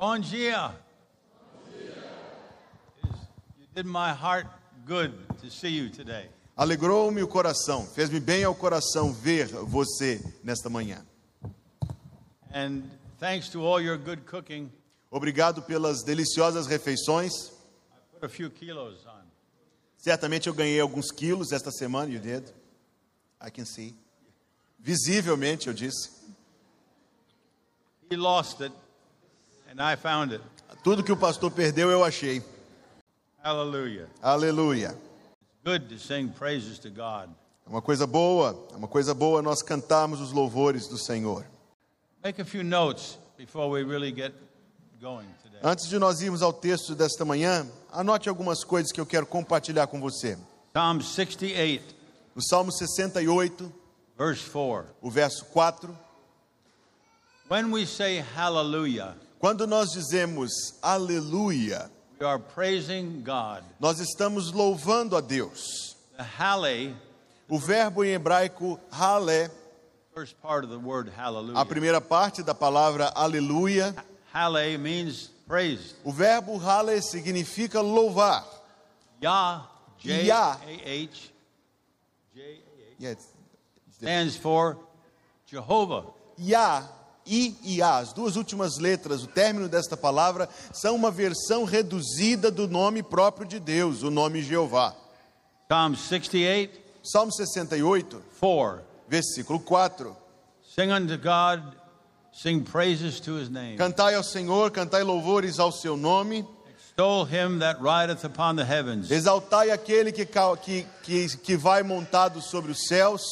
Bom dia. You did my heart good to see you today. Alegrou-me o coração, fez-me bem ao coração ver você nesta manhã. And thanks to all your good cooking, Obrigado pelas deliciosas refeições. put a few kilos on. Certamente eu ganhei alguns quilos esta semana, you did. I can see. Visivelmente, eu disse. He lost it, and I found it. Tudo que o pastor perdeu, eu achei. Hallelujah. Aleluia. Good to sing praises to God. É uma coisa boa, é uma coisa boa nós cantarmos os louvores do Senhor. Make a few notes before we really get going today. Antes de nós irmos ao texto desta manhã, anote algumas coisas que eu quero compartilhar com você. Psalm 68, No Salmo 68, verse 4. o verso 4, When we say hallelujah, quando nós dizemos aleluia, nós estamos louvando a Deus. O verbo em hebraico word a primeira parte da palavra aleluia, Halle means praised. o verbo halé significa louvar. Yah, J Yah. A H, J A H, stands for Jehovah. Yah e Iá, as duas últimas letras, o término desta palavra, são uma versão reduzida do nome próprio de Deus, o nome Jeová. Psalm 68, Salmo 68, 4. versículo 4. Sing unto God, sing praises to his name. Cantai ao Senhor, cantai louvores ao seu nome, Extol him that rideth upon the heavens exaltai aquele que, que, que, que vai montado sobre os céus,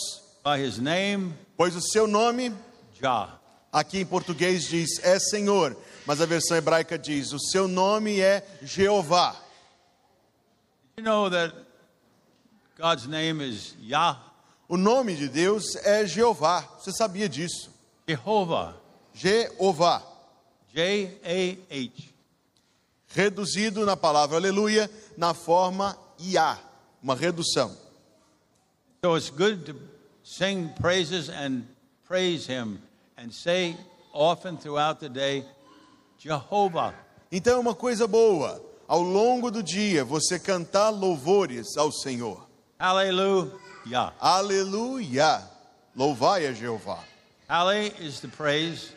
by his name, pois o seu nome, Jah. Aqui em português diz é Senhor, mas a versão hebraica diz o seu nome é Jeová. You know that God's name is Yah, O nome de Deus é Jeová, você sabia disso? Jehovah, Jeová, J A H. reduzido na palavra aleluia, na forma Iá, uma redução. So it's good to sing praises and praise him and say often throughout the day, Jehovah. Então é uma coisa boa, ao longo do dia, você cantar louvores ao Senhor. Hallelujah. Aleluia, louvai a Jeová. Halle is the praise.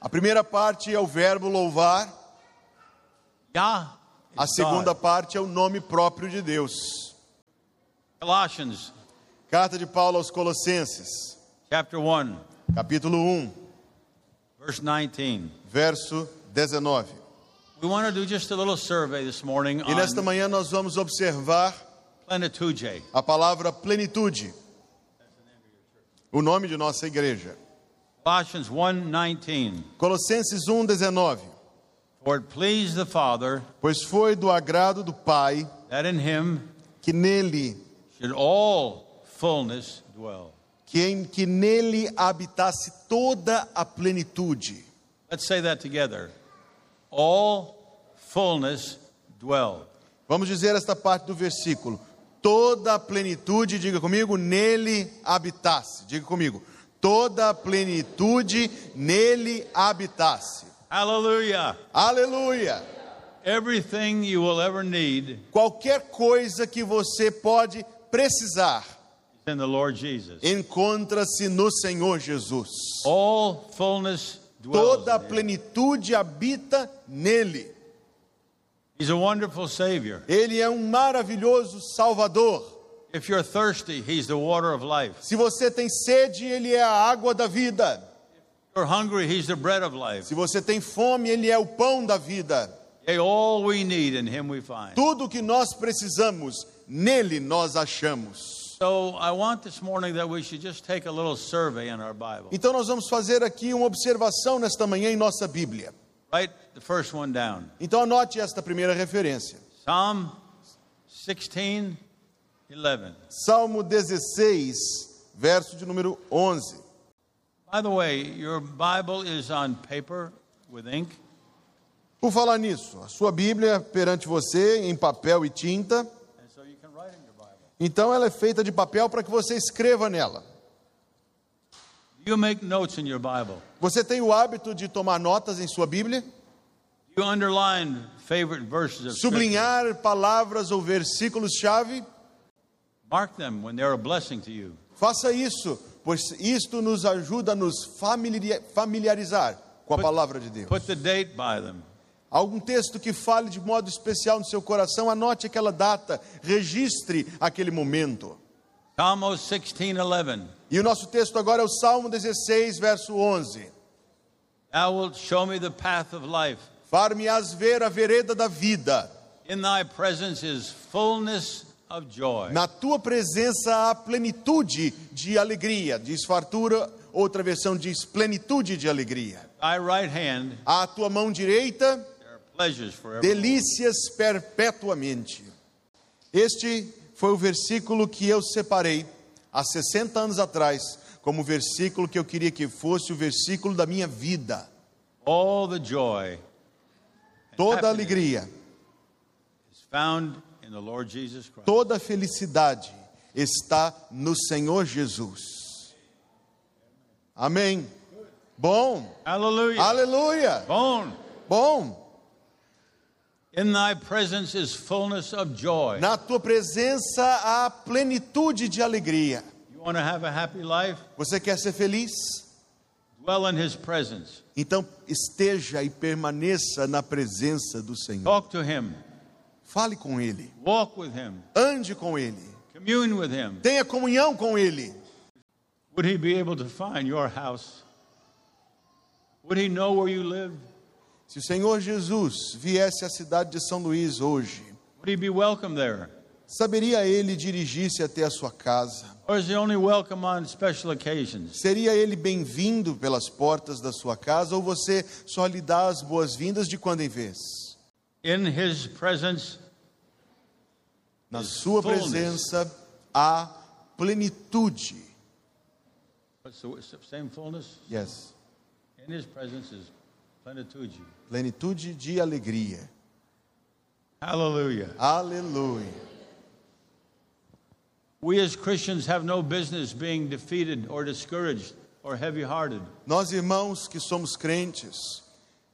A primeira parte é o verbo louvar, Yah a segunda God. parte é o nome próprio de Deus. Colossians Carta de Paulo aos Colossenses, chapter 1, capítulo 1, verse 19. verso 19. We want to do just a little survey this morning E nesta manhã nós vamos observar plenitude. a palavra plenitude, o nome de nossa igreja. Colossians 1:19. Colossenses 1,19. For it pleased the Father Pois foi do agrado do Pai that in him que nele, should all fullness dwell. Que em que nele habitasse toda a plenitude. Let's say that together. All fullness dwell. Vamos dizer esta parte do versículo. Toda a plenitude, diga comigo, nele habitasse. Diga comigo. Toda a plenitude nele habitasse. Hallelujah. Aleluia! Everything you will ever need Qualquer coisa que você pode precisar encontra-se no Senhor Jesus. All fullness dwells. Toda a plenitude habita nele. He's a wonderful Savior. Ele é um maravilhoso Salvador. If you're thirsty, He's the water of life. Se você tem sede, ele é a água da vida. If you're hungry, He's the bread of life. Se você tem fome, ele é o pão da vida. Yea, all we need in Him we find. Tudo que nós precisamos, nele nós achamos. So I want this morning that we should just take a little survey in our Bible. Então nós vamos fazer aqui uma observação nesta manhã em nossa Bíblia. Write the first one down. Então anote esta primeira referência. Psalm 16, 11. Salmo 16, verso de número 11. By the way, your Bible is on paper with ink. Por falar nisso, a sua Bíblia perante você em papel e tinta, And so you can write in your Bible. Então ela é feita de papel para que você escreva nela. You make notes in your Bible? Você tem o hábito de tomar notas em sua Bíblia? You underline favorite verses of. Sublinhar palavras ou versículos-chave? Mark them when they're a blessing to you. Faça isso, pois isto nos ajuda a nos familiari- familiarizar com a palavra de Deus. Put the date by them. Algum texto que fale de modo especial no seu coração, anote aquela data, registre aquele momento. Psalmos 16:11. E o nosso texto agora é o Salmo 16, verso 11. Thou wilt show me the path of life. Far-me-ás ver a vereda da vida. In thy presence is fullness of joy. Na tua presença há plenitude de alegria. Diz fartura, outra versão diz plenitude de alegria. Thy right hand À tua mão direita, delícias perpetuamente. Este foi o versículo que eu separei há 60 anos atrás, como o versículo que eu queria que fosse o versículo da minha vida. All the joy Toda alegria, is found in the Lord Jesus Christ. toda felicidade está no Senhor Jesus. Amém. Bom, Hallelujah. aleluia. Bone. Bom, In thy presence is fullness of joy. Na tua presença há plenitude de alegria. You want to have a happy life? Você quer ser feliz? Dwell in his presence. Então esteja e permaneça na presença do Senhor. Talk to him. Fale com Ele, Walk with him. ande com Ele, Commune with him. tenha comunhão com Ele. Would he be able to find your house? Would he know where you live? Se o Senhor Jesus viesse à cidade de São Luís hoje, Would he be welcome there? saberia Ele dirigir-se até a sua casa? Or is he only welcome on special occasions? Seria Ele bem-vindo pelas portas da sua casa ou você só lhe dá as boas-vindas de quando em vez? In his presence, Na sua fullness. presença há plenitude. what's the same fullness? Yes. In his presence is plenitude. Plenitude de alegria. Hallelujah. Aleluia. We as Christians have no business being defeated or discouraged or heavy hearted. Nós, irmãos que somos crentes,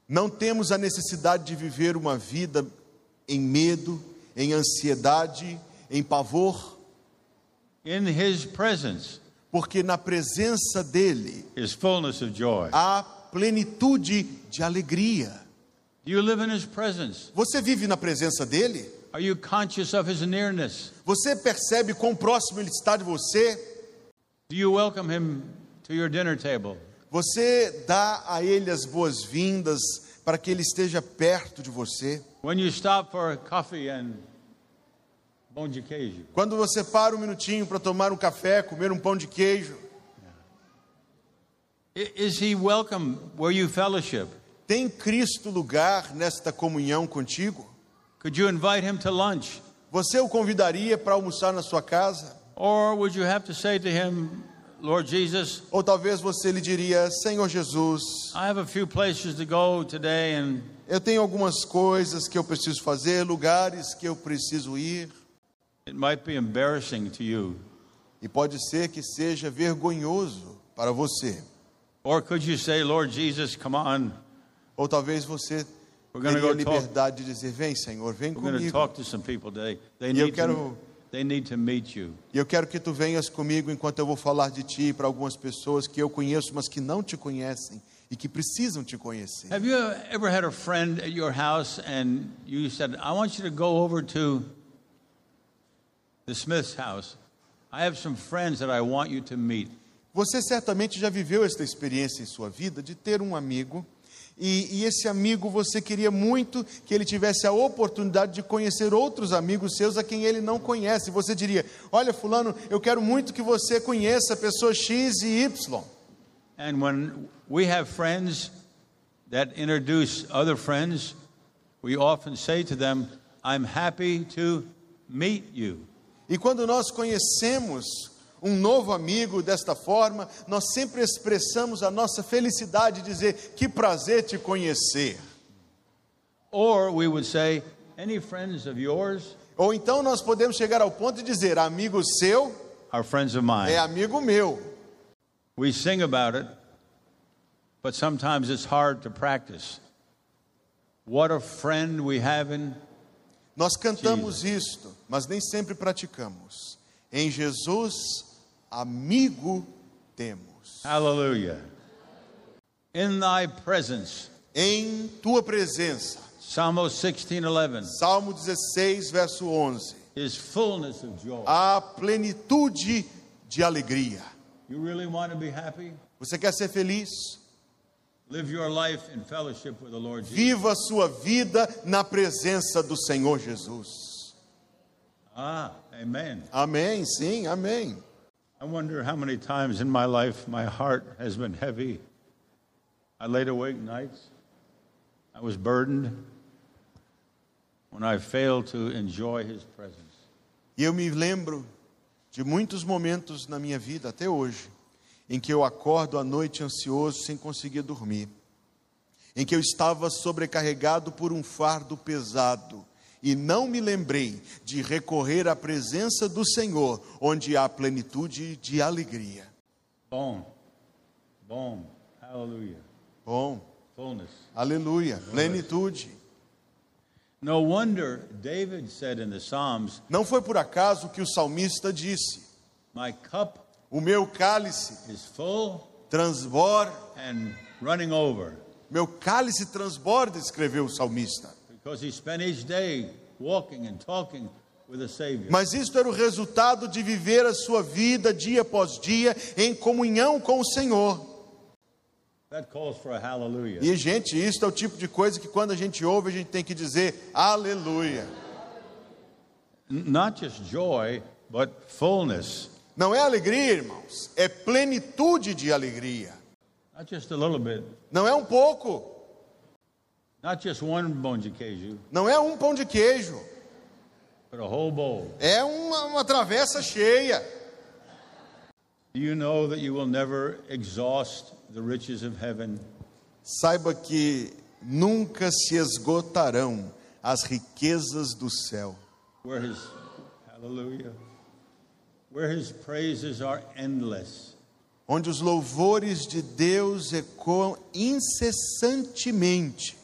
não temos a necessidade de viver uma vida em medo, em ansiedade, em pavor, In his presence porque na presença dEle is fullness of joy. há plenitude de alegria. Do you live in his presence? Você vive na presença dEle? Você percebe quão próximo Ele está de você? Do you welcome him to your dinner table? Você dá a Ele as boas-vindas para que Ele esteja perto de você? Quando você para um minutinho para tomar um café, comer um pão de queijo, is he welcome where you fellowship? tem Cristo lugar nesta comunhão contigo? Could you invite him to lunch? Você o convidaria para almoçar na sua casa? Or would you have to say to him, Lord Jesus, Ou talvez você lhe diria: Senhor Jesus, I have a few places to go today and eu tenho algumas coisas que eu preciso fazer, lugares que eu preciso ir. it might be embarrassing to you. E pode ser que seja vergonhoso para você. Or could you say, Lord Jesus, come on, Ou talvez você teria go talk. liberdade de dizer: Vem, Senhor, vem we're comigo. talk to some people today. They E eu need, quero- to, they need to meet you. E eu quero que tu venhas comigo enquanto eu vou falar de ti para algumas pessoas que eu conheço, mas que não te conhecem e que precisam te conhecer. Have you ever had a friend at your house and you said, I want you to go over to the Smith's house? I have some friends that I want you to meet. Você certamente já viveu esta experiência em sua vida de ter um amigo e, e esse amigo você queria muito que ele tivesse a oportunidade de conhecer outros amigos seus a quem ele não conhece. Você diria: Olha, Fulano, eu quero muito que você conheça a pessoa X e Y. And when we have friends that introduce other friends, we often say to them, I'm happy to meet you. E quando nós conhecemos um novo amigo desta forma, nós sempre expressamos a nossa felicidade de dizer: Que prazer te conhecer. Or we would say, Any friends of yours Ou então nós podemos chegar ao ponto de dizer: Amigo seu are friends of mine. é amigo meu. We sing about it, but sometimes it's hard to practice. What a friend we have in Nós cantamos isto, mas nem sempre praticamos. Em Jesus, amigo temos. Hallelujah. In thy presence. Em tua presença. Psalm 16:11. Salmo 16, verso 11. Is fullness of joy. A plenitude de alegria. You really want to be happy? Você quer ser feliz? Live your life in fellowship with the Lord Jesus. Viva a sua vida na presença do Senhor Jesus. Ah, amen. Amém, sim, amém. I wonder how many times in my life my heart has been heavy. I laid awake nights. I was burdened when I failed to enjoy his presence. Eu me lembro de muitos momentos na minha vida até hoje em que eu acordo à noite ansioso sem conseguir dormir, em que eu estava sobrecarregado por um fardo pesado e não me lembrei de recorrer à presença do Senhor, onde há plenitude de alegria. Bom, bom, hallelujah, Bom, fullness. aleluia, plenitude. No wonder David said in the Psalms, Não foi por acaso que o salmista disse: My cup O meu cálice is full transborda, and running over. meu cálice transborda, escreveu o salmista. Because he spent each day walking and talking with the Savior. Mas isto era o resultado de viver a sua vida dia após dia em comunhão com o Senhor. That calls for a hallelujah. E, gente, isso é o tipo de coisa que quando a gente ouve, a gente tem que dizer aleluia. Not just joy, but fullness. Não é alegria, irmãos, é plenitude de alegria. Not just a little bit. Não é um pouco, Not just one bone de queijo, não é um pão de queijo, but a whole bowl. é uma, uma travessa cheia. You know that you will never exhaust the riches of heaven? Saiba que nunca se esgotarão as riquezas do céu, Where his hallelujah. Where his praises are endless. onde os louvores de Deus ecoam incessantemente.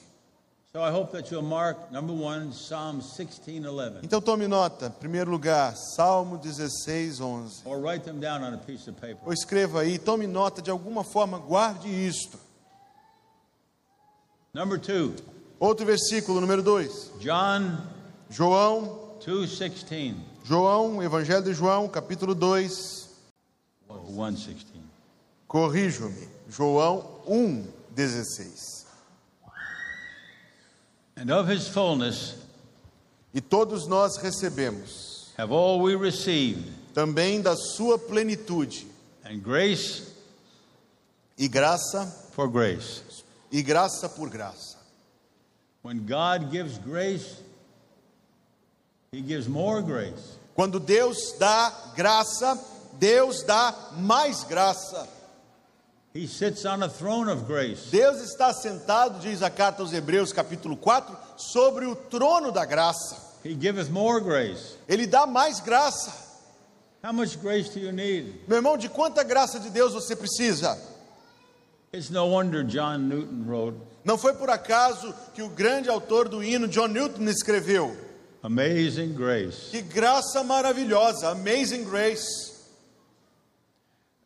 Então tome nota, em primeiro lugar, Salmo 16, 11. or write them down on a piece of paper. Ou escreva aí, tome nota de alguma forma, guarde isto. Number two, Outro versículo, número 2. John João, 2:16 João, Evangelho de João, capítulo 2. or 1:16. Corrijo-me. João 1, 16. And of his fullness E todos nós recebemos have all we received, também da sua plenitude and grace e graça for grace. e graça por graça. When God gives grace, he gives more grace. Quando Deus dá graça, Deus dá mais graça. He sits on a throne of grace. Deus está sentado, diz a carta aos Hebreus, capítulo 4, sobre o trono da graça. He giveth more grace. Ele dá mais graça. How much grace do you need? Meu irmão, de quanta graça de Deus você precisa? It's no wonder John Newton wrote, Não foi por acaso que o grande autor do hino, John Newton, escreveu: Amazing grace. Que graça maravilhosa, amazing grace.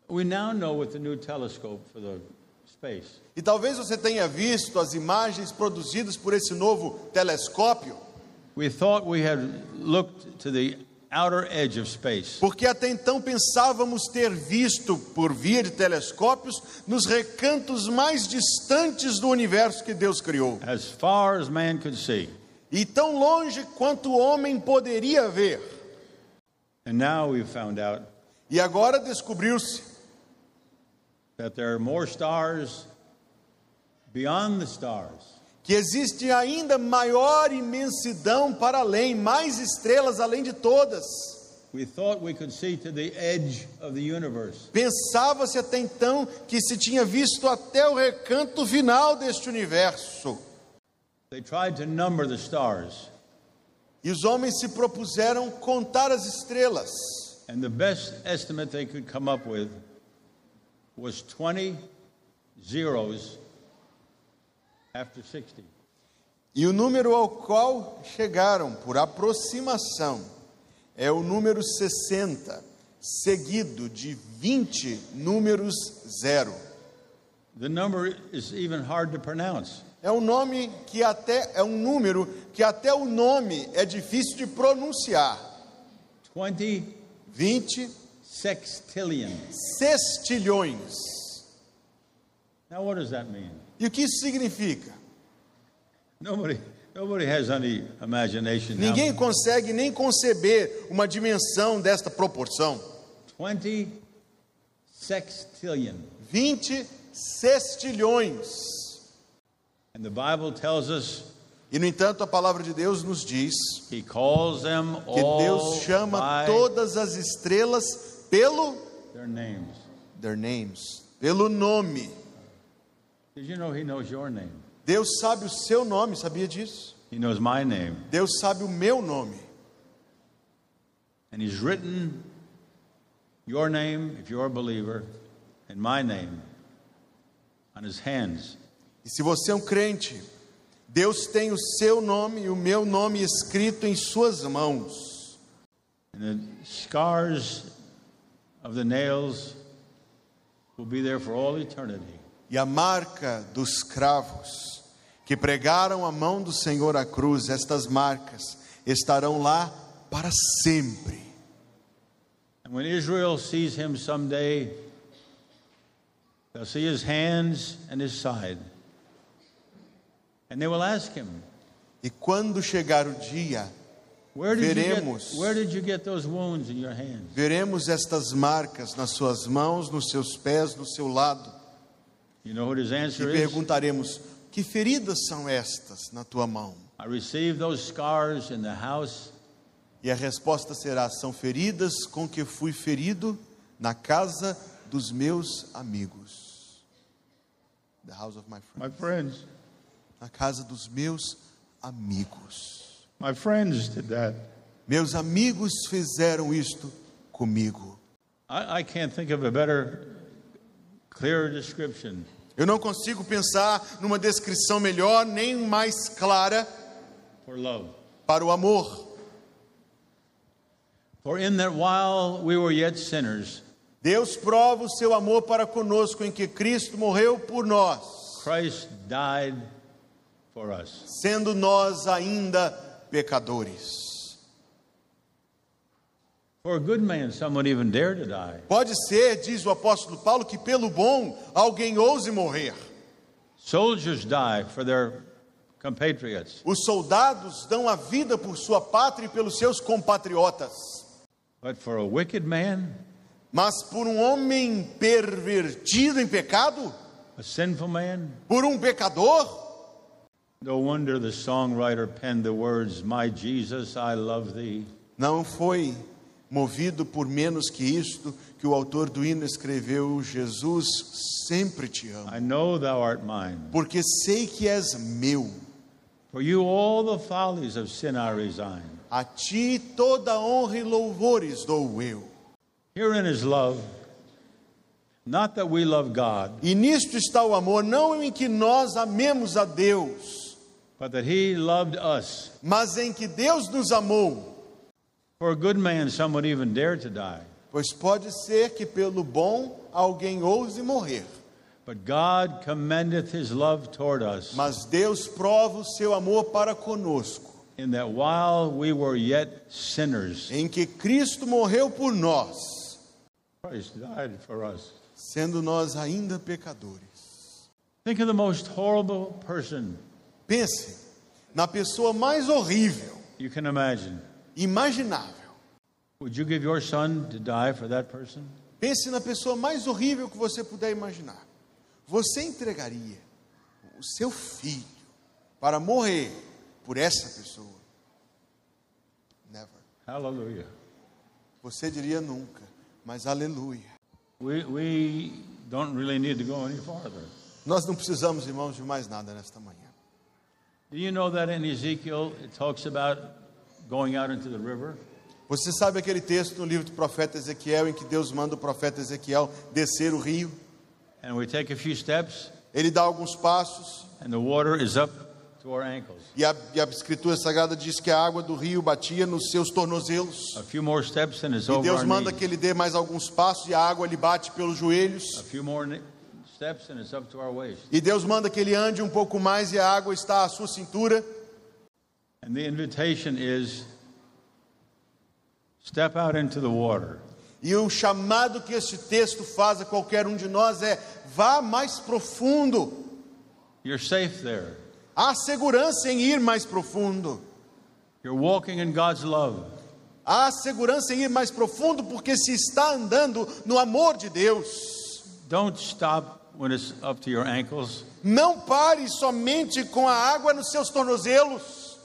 We now know with the new telescope for the space E talvez você tenha visto as imagens produzidas por esse novo telescópio, We thought we had looked to the outer edge of space. porque até então pensávamos ter visto, por via de telescópios, nos recantos mais distantes do universo que Deus criou. As far as man could see. E tão longe quanto o homem poderia ver. And now we've found out E agora descobriu-se that there are more stars beyond the stars que existe ainda maior imensidão para além, mais estrelas além de todas. We thought we could see to the edge of the universe. Pensava-se até então que se tinha visto até o recanto final deste universo. They tried to number the stars, E os homens se propuseram contar as estrelas. and the best estimate they could come up with was 20 zeros after 60. E o número ao qual chegaram por aproximação é o número 60, seguido de 20 números zero. The number is even hard to pronounce. É um nome que até é um número que até o nome é difícil de pronunciar. 20 20 sextillion. sextilhões. Now, what does that mean? E o que isso significa? Nobody, nobody has any imagination. Ninguém consegue nem conceber uma dimensão desta proporção. 20 sextillion. 20 sextilhões. And the Bible tells us E no entanto, a palavra de Deus nos diz que Deus chama todas as estrelas pelo their names. their names, pelo nome. Did you know He knows your name? Deus sabe o seu nome, sabia disso? He knows my name. Deus sabe o meu nome. And He's written your name, if you're a believer, and my name on His hands. E se você é um crente, Deus tem o seu nome e o meu nome escrito em suas mãos. And the scars of the nails will be there for all eternity. E a marca dos cravos que pregaram a mão do Senhor à cruz, estas marcas estarão lá para sempre. And when Israel sees him someday, they'll see his hands and his side. And they will ask him, E quando chegar o dia, Veremos. where did you get those wounds in your hands? veremos estas marcas nas suas mãos, nos seus pés, no seu lado, You know e answer is? perguntaremos: que feridas são estas na tua mão? I received those scars in the house E a resposta será: são feridas com que fui ferido na casa dos meus amigos. The house of my friends. my friends. Na casa dos meus amigos. My friends did that. Meus amigos fizeram isto comigo. I, I can't think of a better, clearer description Eu não consigo pensar numa descrição melhor nem mais clara for love. para o amor. For in that while we were yet sinners, Deus prova o seu amor para conosco em que Cristo morreu por nós, Christ died for us. sendo nós ainda pecadores. For a good man, some would even dare to die. Pode ser, diz o apóstolo Paulo, que pelo bom alguém ouse morrer. Soldiers die for their compatriots. Os soldados dão a vida por sua pátria e pelos seus compatriotas. But for a wicked man, Mas por um homem pervertido em pecado, a sinful man, por um pecador, no wonder the songwriter penned the words, My Jesus, I love thee. não foi movido por menos que isto que o autor do hino escreveu: Jesus, sempre te amo, I know thou art mine. porque sei que és meu. For you all the follies of sin I resign. A ti toda honra e louvores dou eu. Herein is love. Not that we love God, E nisto está o amor, não em que nós amemos a Deus, but that he loved us. mas em que Deus nos amou. For a good man, some would even dare to die. Pois pode ser que pelo bom alguém ouse morrer, But God commendeth his love toward us, mas Deus prova o seu amor para conosco, in that while we were yet sinners, em que Cristo morreu por nós, Christ died for us. sendo nós ainda pecadores. Think of the most horrible person Pense na pessoa mais horrível, you can imagine. imaginável. Would you give your son to die for that person? Pense na pessoa mais horrível que você puder imaginar. Você entregaria o seu filho para morrer por essa pessoa? Never. Hallelujah. Você diria nunca, mas aleluia. We, we don't really need to go any farther. Nós não precisamos, irmãos, de mais nada nesta manhã. Do you know that in Ezekiel it talks about going out into the river? Você sabe aquele texto no livro do profeta Ezequiel em que Deus manda o profeta Ezequiel descer o rio? And we take a few steps, Ele dá alguns passos and the water is up to our ankles. E a, e a Escritura Sagrada diz que a água do rio batia nos seus tornozelos. A few more steps and it's E Deus our manda knees. que ele dê mais alguns passos e a água lhe bate pelos joelhos. A few more E Deus manda que ele ande um pouco mais e a água está à sua cintura. And the invitation is step out into the water. E o chamado que este texto faz a qualquer um de nós é: vá mais profundo. You're safe there. Há segurança em ir mais profundo. You're walking in God's love. Há segurança em ir mais profundo porque se está andando no amor de Deus. Don't stop when it's up to your ankles. Não pare somente com a água nos seus tornozelos.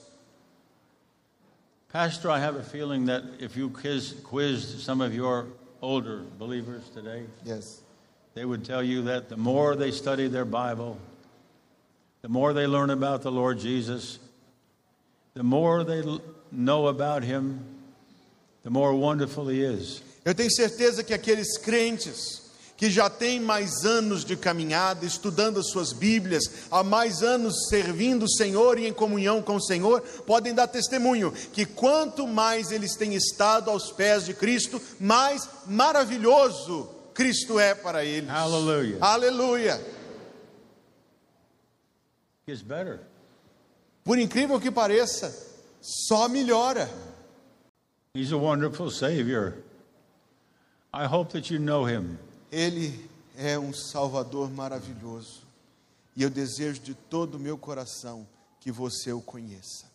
Pastor, I have a feeling that if you quiz, quizzed some of your older believers today, Yes. they would tell you that the more they study their Bible, the more they learn about the Lord Jesus, the more they know about Him, the more wonderful He is. Eu tenho certeza que aqueles crentes que já têm mais anos de caminhada, estudando as suas Bíblias, há mais anos servindo o Senhor e em comunhão com o Senhor, podem dar testemunho que quanto mais eles têm estado aos pés de Cristo, mais maravilhoso Cristo é para eles. Aleluia. Better. Por incrível que pareça, só melhora. He's a wonderful Savior. I hope that you know Him. Ele é um Salvador maravilhoso. E eu desejo de todo o meu coração que você o conheça.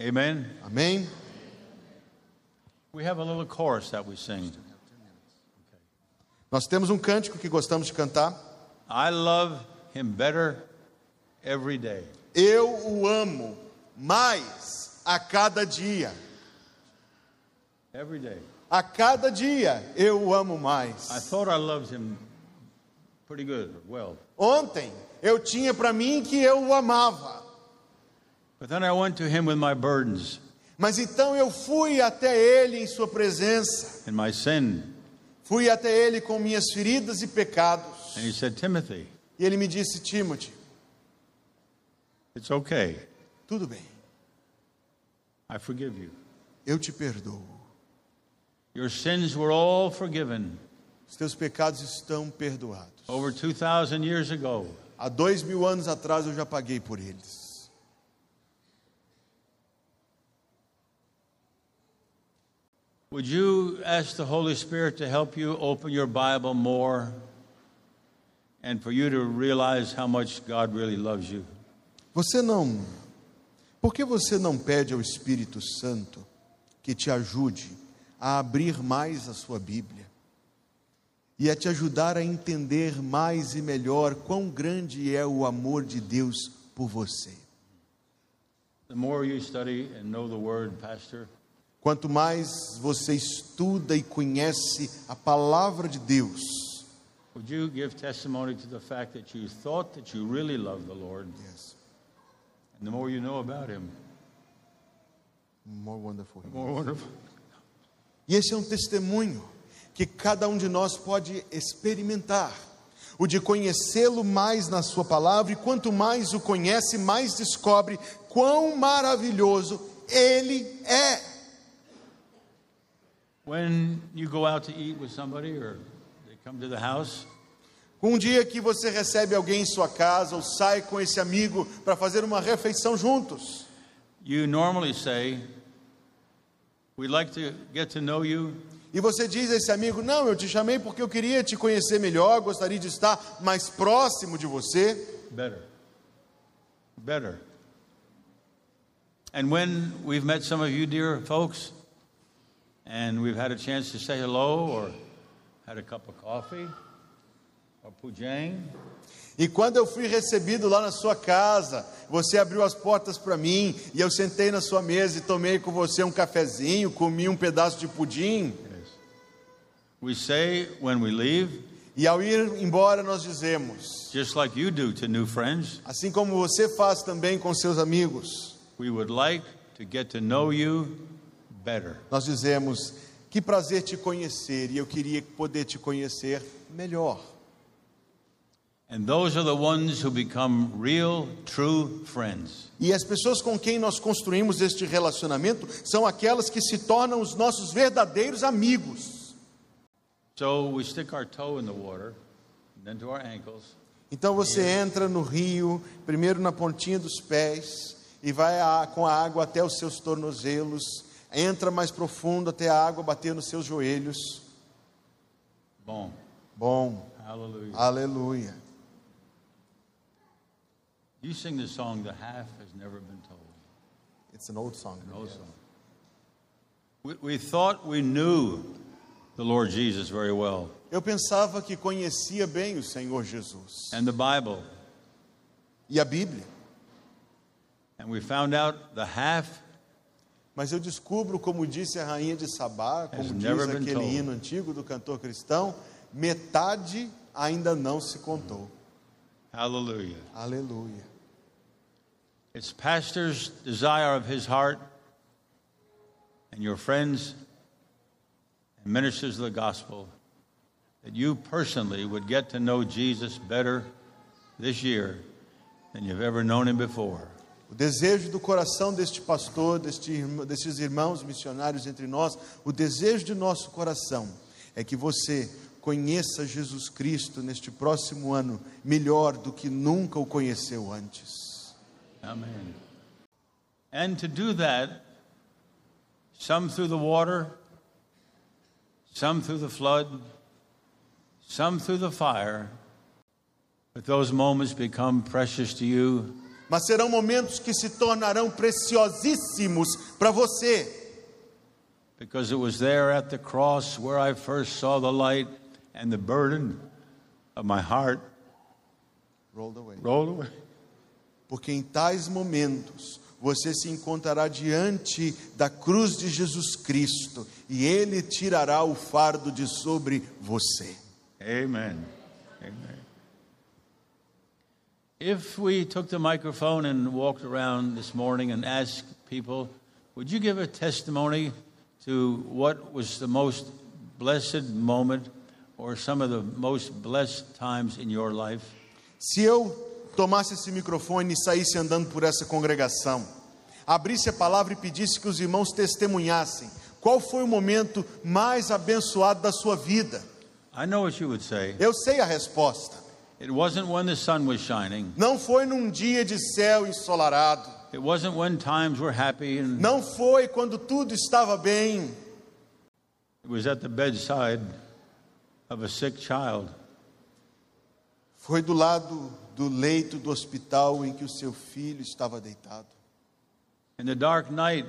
Amen. Amém? We have a little chorus that we sing. Nós temos um cântico que gostamos de cantar. I love Him better every day. Eu o amo mais a cada dia. Every day. A cada dia eu o amo I mais. thought I loved Him pretty good, well. Ontem eu tinha para mim que eu o amava. But then I went to Him with my burdens Mas então eu fui até ele em sua presença. and my sin. Fui até ele com minhas feridas e pecados. And He said, Timothy, E ele me disse: Timothy, it's okay. tudo bem, I forgive you. eu te perdoo. Your sins were all forgiven Os teus pecados estão perdoados. over 2,000 years ago. Há dois mil anos atrás eu já paguei por eles. Would you ask the Holy Spirit to help you open your Bible more and for you to realize how much God really loves you? Você não. Por que você não pede ao Espírito Santo que te ajude a abrir mais a sua Bíblia e a te ajudar a entender mais e melhor quão grande é o amor de Deus por você? The more you study and know the Word, Pastor, Quanto mais você estuda e conhece a palavra de Deus, would you give testimony to the fact that you thought that you really loved the Lord? And the more you know about Him, More wonderful. more wonderful. E esse é um testemunho que cada um de nós pode experimentar. O de conhecê-lo mais na Sua palavra, e quanto mais o conhece, mais descobre quão maravilhoso Ele é. When you go out to eat with somebody or they come to the house, Um dia que você recebe alguém em sua casa ou sai com esse amigo para fazer uma refeição juntos, you normally say, We'd like to get to know you. e você diz a esse amigo: Não, eu te chamei porque eu queria te conhecer melhor, gostaria de estar mais próximo de você. Better. Better. And when we've met some of you, dear folks, and we've had a chance to say hello or had a cup of coffee or pujang, E quando eu fui recebido lá na sua casa, você abriu as portas para mim e eu sentei na sua mesa e tomei com você um cafezinho, comi um pedaço de pudim. we say when we leave, E ao ir embora nós dizemos, just like you do to new friends, assim como você faz também com seus amigos, we would like to get to know you better. nós dizemos: que prazer te conhecer e eu queria poder te conhecer melhor. And those are the ones who become real, true friends. E as pessoas com quem nós construímos este relacionamento são aquelas que se tornam os nossos verdadeiros amigos. So we stick our toe in the water, then to our ankles, Então você entra no rio, primeiro na pontinha dos pés, e vai com a água até os seus tornozelos, entra mais profundo até a água bater nos seus joelhos. boom, Bom, hallelujah. aleluia. You sing the song, The Half Has Never Been Told. It's an old song. No song. We, we thought we knew the Lord Jesus very well Eu pensava que conhecia bem o Senhor Jesus and the Bible, e a Bíblia, and we found out the half mas eu descubro, como disse a rainha de Sabá, como diz aquele told. hino antigo do cantor cristão, metade ainda não se contou. Hallelujah. Aleluia. It's pastor's desire of his heart and your friends and ministers of the gospel that you personally would get to know Jesus better this year than you've ever known him before. O desejo do coração deste pastor, deste, destes irmãos missionários entre nós, o desejo de nosso coração é que você conheça Jesus Cristo neste próximo ano melhor do que nunca o conheceu antes. Amen. And to do that, some through the water, some through the flood, some through the fire, but those moments become precious to you Mas serão momentos que se tornarão preciosíssimos para você, because it was there at the cross where I first saw the light and the burden of my heart rolled away. Porque em tais momentos você se encontrará diante da cruz de Jesus Cristo e Ele tirará o fardo de sobre você. Amen. Amen. If we took the microphone and walked around this morning and asked people, would you give a testimony to what was the most blessed moment or some of the most blessed times in your life? Se eu tomasse esse microfone e saísse andando por essa congregação, abrisse a palavra e pedisse que os irmãos testemunhassem, qual foi o momento mais abençoado da sua vida? I know what you would say. Eu sei a resposta. It wasn't when the sun was shining. Não foi num dia de céu ensolarado. Não foi quando tudo estava bem. it was at the bedside of a sick child. Foi do lado do leito do hospital em que o seu filho estava deitado. In the dark night,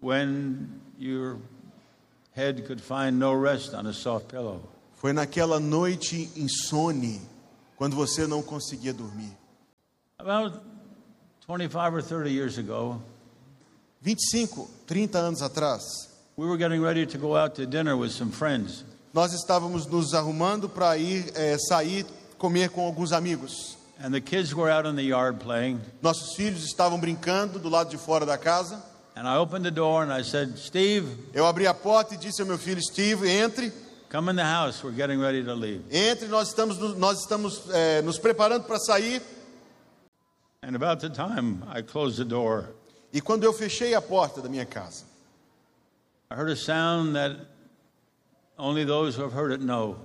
when your head could find no rest on a soft pillow, Foi naquela noite insone, quando você não conseguia dormir. about 25 or 30 years ago, 25, 30 anos atrás, we were getting ready to go out to dinner with some friends. nós estávamos nos arrumando para ir eh, sair comer com alguns amigos. And the kids were out in the yard playing. Nossos filhos estavam brincando do lado de fora da casa. And I opened the door and I said, Steve, Eu abri a porta e disse ao meu filho Steve: entre, come in the house. We're getting ready to leave. entre, nós estamos, nós estamos eh, nos preparando para sair. And about the time I closed the door, E quando eu fechei a porta da minha casa, I heard a sound that only those who have heard it know.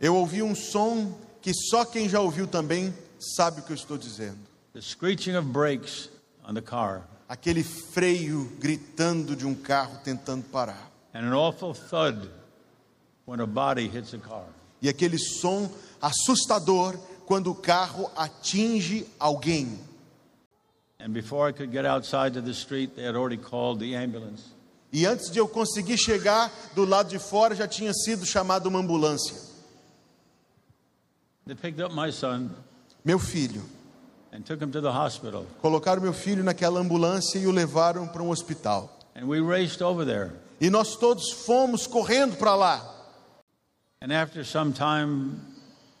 eu ouvi um som que só quem já ouviu também sabe o que eu estou dizendo. The screeching of brakes on the car. Aquele freio gritando de um carro tentando parar. and an awful thud when a body hits a car. E aquele som assustador quando o carro atinge alguém. And before I could get outside to the street, they had already called the ambulance. E antes de eu conseguir chegar do lado de fora, já tinha sido chamada uma ambulância. They picked up my son Meu filho. and took him to the hospital. Colocaram meu filho naquela ambulância e o levaram para um hospital. And we raced over there. E nós todos fomos correndo para lá. And after some time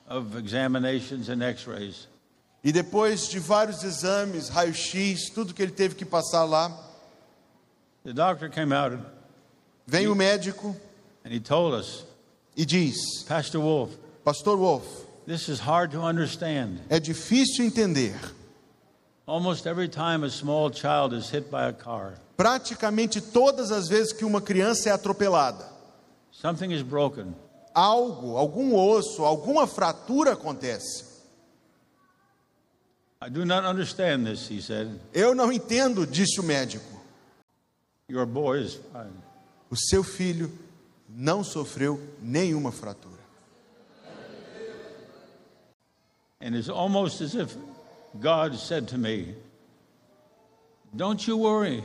of examinations and x rays, E depois de vários exames, raio-x, tudo que ele teve que passar lá, the doctor came out vem o médico and he told us, e diz: Pastor Wolf, Pastor Wolf, This is hard to understand. É difícil entender. Almost every time a small child is hit by a car, Praticamente todas as vezes que uma criança é atropelada, something is broken. algo, algum osso, alguma fratura acontece. I do not understand this, he said. Eu não entendo, disse o médico. Your boy is fine. O seu filho não sofreu nenhuma fratura. And it's almost as if God said to me, Don't you worry.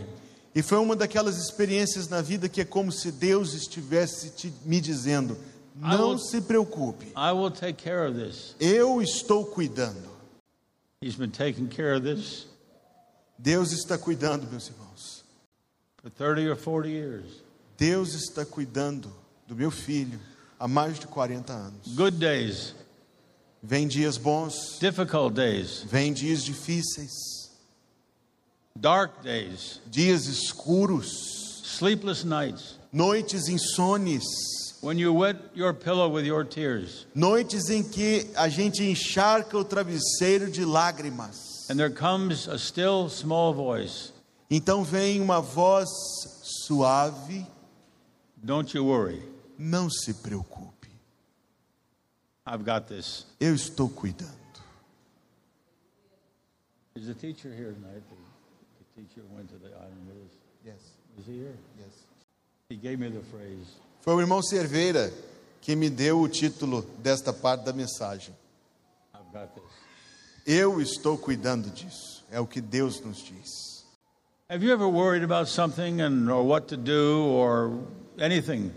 E foi uma daquelas experiências na vida que é como se Deus estivesse te, me dizendo: não will- se preocupe, I will take care of this. eu estou cuidando. He's been taking care of this Deus está cuidando, meus irmãos. for 30 or 40 years. Deus está cuidando do meu filho há mais de 40 anos. Good days, Vem dias bons, difficult days, vem dias difíceis, dark days, dias escuros, sleepless nights, noites insones, when you wet your pillow with your tears, noites em que a gente encharca o travesseiro de lágrimas. and there comes a still small voice. Então vem uma voz suave, Don't you worry. não se preocupe, I've got this. eu estou cuidando. Is the teacher here tonight? The, teacher went to the island with us. Yes, Is he here? yes. He gave me the phrase, Foi o irmão Cerveira que me deu o título desta parte da mensagem. I've got this. Eu estou cuidando disso. É o que Deus nos diz. Have you ever worried about something and or what to do or anything?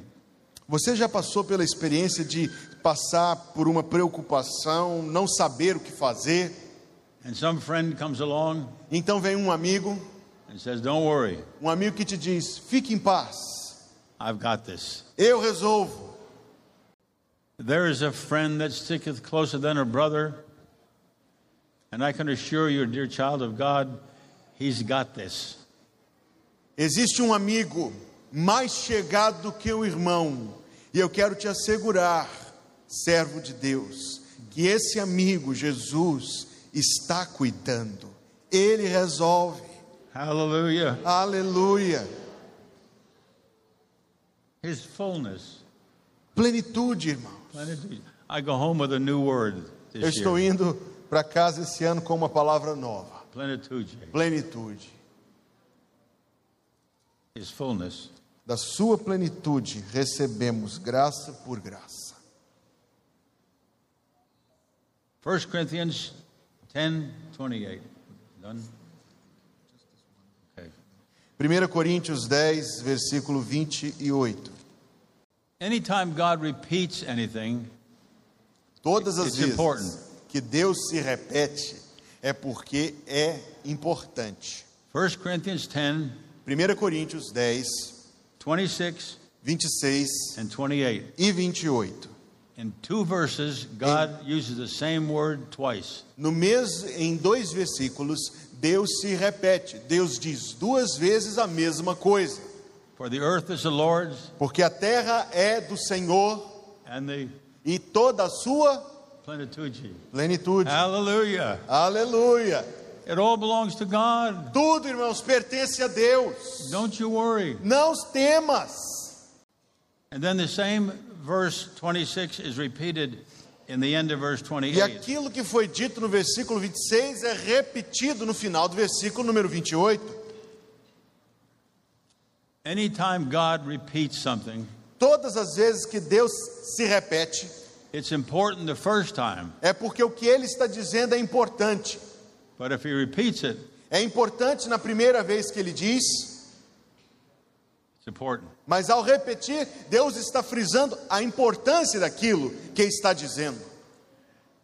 Você já passou pela experiência de passar por uma preocupação, não saber o que fazer? And some friend comes along Então vem um amigo, and says, Don't worry, um amigo que te diz: fique em paz, I've got this. eu resolvo. There is a friend that sticketh closer than a brother, and I can assure you, dear child of God, he's got this. Existe um amigo mais chegado do que o irmão, e eu quero te assegurar, servo de Deus, que esse amigo, Jesus, está cuidando. Ele resolve. Hallelujah. Aleluia. His fullness. Plenitude, irmão. Plenitude. I go home with a new word Eu estou year. indo para casa esse ano com uma palavra nova: Plenitude. plenitude. His fullness. Da sua plenitude recebemos graça por graça. 1 Corinthians 10 28. Done? Okay. 1 Coríntios 10, versículo 28. Anytime God repeats anything, Todas as vezes important. que Deus se repete é porque é importante. 1 Corinthians 10 1 Coríntios 10, 26 26 and 28. e 28. In two verses, God uses the same word twice. No mês, em dois versículos, Deus se repete. Deus diz duas vezes a mesma coisa. For the earth is the Lord's Porque a terra é do Senhor and the e toda a sua plenitude. plenitude. Hallelujah. Aleluia. It all belongs to God. Tudo, irmãos, pertence a Deus. Don't you worry. Não temas. And then the same verse 26 is repeated in the end of verse E 28. aquilo que foi dito no versículo 26 é repetido no final do versículo número 28. Anytime God repeats something, Todas as vezes que Deus se repete, it's important the first time. é porque o que ele está dizendo é importante. But if he repeats it, É importante na primeira vez que ele diz. Mas ao repetir, Deus está frisando a importância daquilo que está dizendo.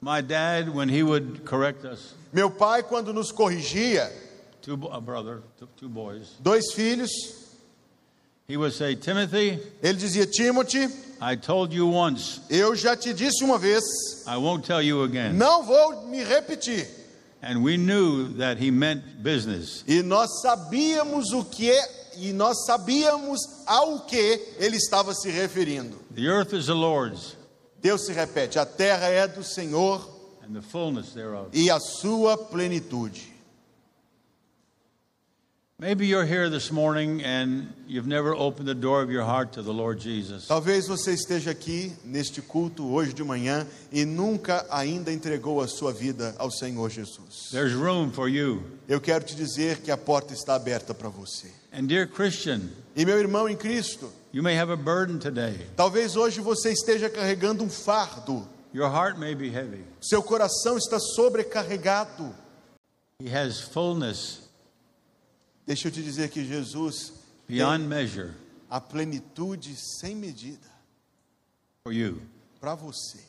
My dad, when he would correct us, Meu pai, quando nos corrigia, two, brother, two, two boys, dois filhos, he would say, Timothy, ele dizia: Timothy, I told you once, eu já te disse uma vez, I won't tell you again. não vou me repetir. And we knew that he meant business. E nós sabíamos o que é, e nós sabíamos ao que ele estava se referindo. The earth is the Lord's Deus se repete: a terra é do Senhor and the fullness thereof. e a sua plenitude. Maybe you're here this morning and you've never opened the door of your heart to the Lord Jesus. Talvez você esteja aqui neste culto hoje de manhã e nunca ainda entregou a sua vida ao Senhor Jesus. There's room for you. Eu quero te dizer que a porta está aberta para você. And dear Christian, E meu irmão em Cristo, you may have a burden today. talvez hoje você esteja carregando um fardo. Your heart may be heavy. Seu coração está sobrecarregado. He has fullness Deixa eu te dizer que Jesus beyond measure a plenitude sem medida for you. para você.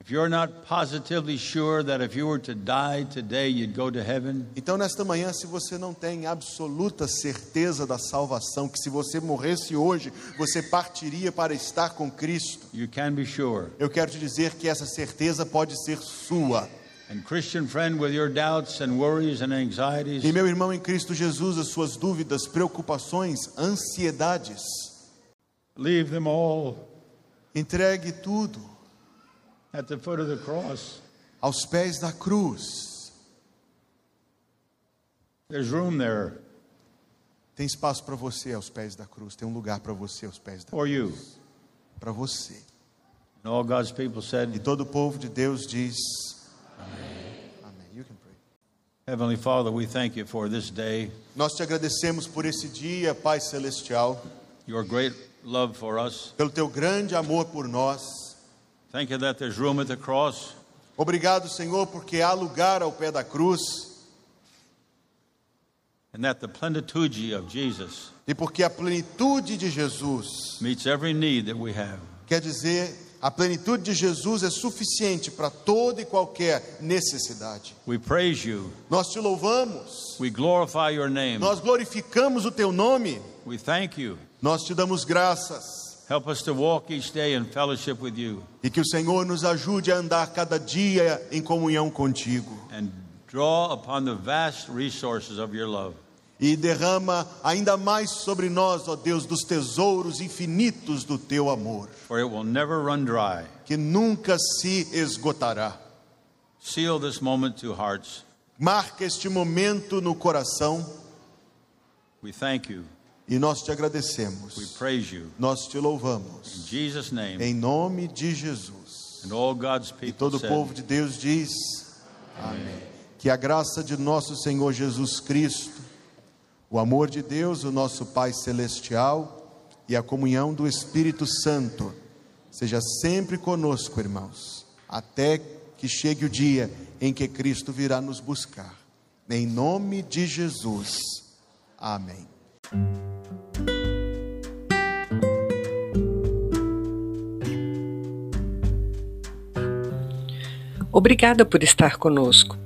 If you're not positively sure that if you were to die today, you'd go to heaven, Então, nesta manhã, se você não tem absoluta certeza da salvação, que se você morresse hoje, você partiria para estar com Cristo, you can be sure. eu quero te dizer que essa certeza pode ser sua. And Christian friend, with your doubts and worries and anxieties, E meu irmão em Cristo Jesus, as suas dúvidas, preocupações, ansiedades, leave them all entregue tudo at the foot of the cross. aos pés da cruz. There's room there Tem espaço para você aos pés da cruz, tem um lugar para você aos pés da for you. para você. And all God's people E said, todo o povo de Deus diz: Heavenly Father, we thank you for this day, Nós te agradecemos por esse dia, Pai Celestial, your great love for us. pelo teu grande amor por nós. Thank you that there's room at the cross. Obrigado, Senhor, porque há lugar ao pé da cruz and that the plenitude of Jesus e porque a plenitude de Jesus, meets every need that we have. quer dizer, a plenitude de Jesus é suficiente para toda e qualquer necessidade. We praise you. Nós te louvamos, We glorify your name. nós glorificamos o teu nome, We thank you. nós te damos graças. Help us to walk each day in fellowship with you E que o Senhor nos ajude a andar cada dia em comunhão contigo. and draw upon the vast resources of your love. E derrama ainda mais sobre nós, ó Deus, dos tesouros infinitos do teu amor, For it will never run dry. que nunca se esgotará. Seal this moment to hearts. Marca este momento no coração We thank you. e nós te We agradecemos. praise you. Nós te In louvamos. Jesus' name. Em nome de Jesus. And all God's E people todo o povo de Deus diz: Amém. Que a graça de nosso Senhor Jesus Cristo, o amor de Deus, o nosso Pai Celestial e a comunhão do Espírito Santo seja sempre conosco, irmãos, até que chegue o dia em que Cristo virá nos buscar. Em nome de Jesus. Amém. Obrigada por estar conosco.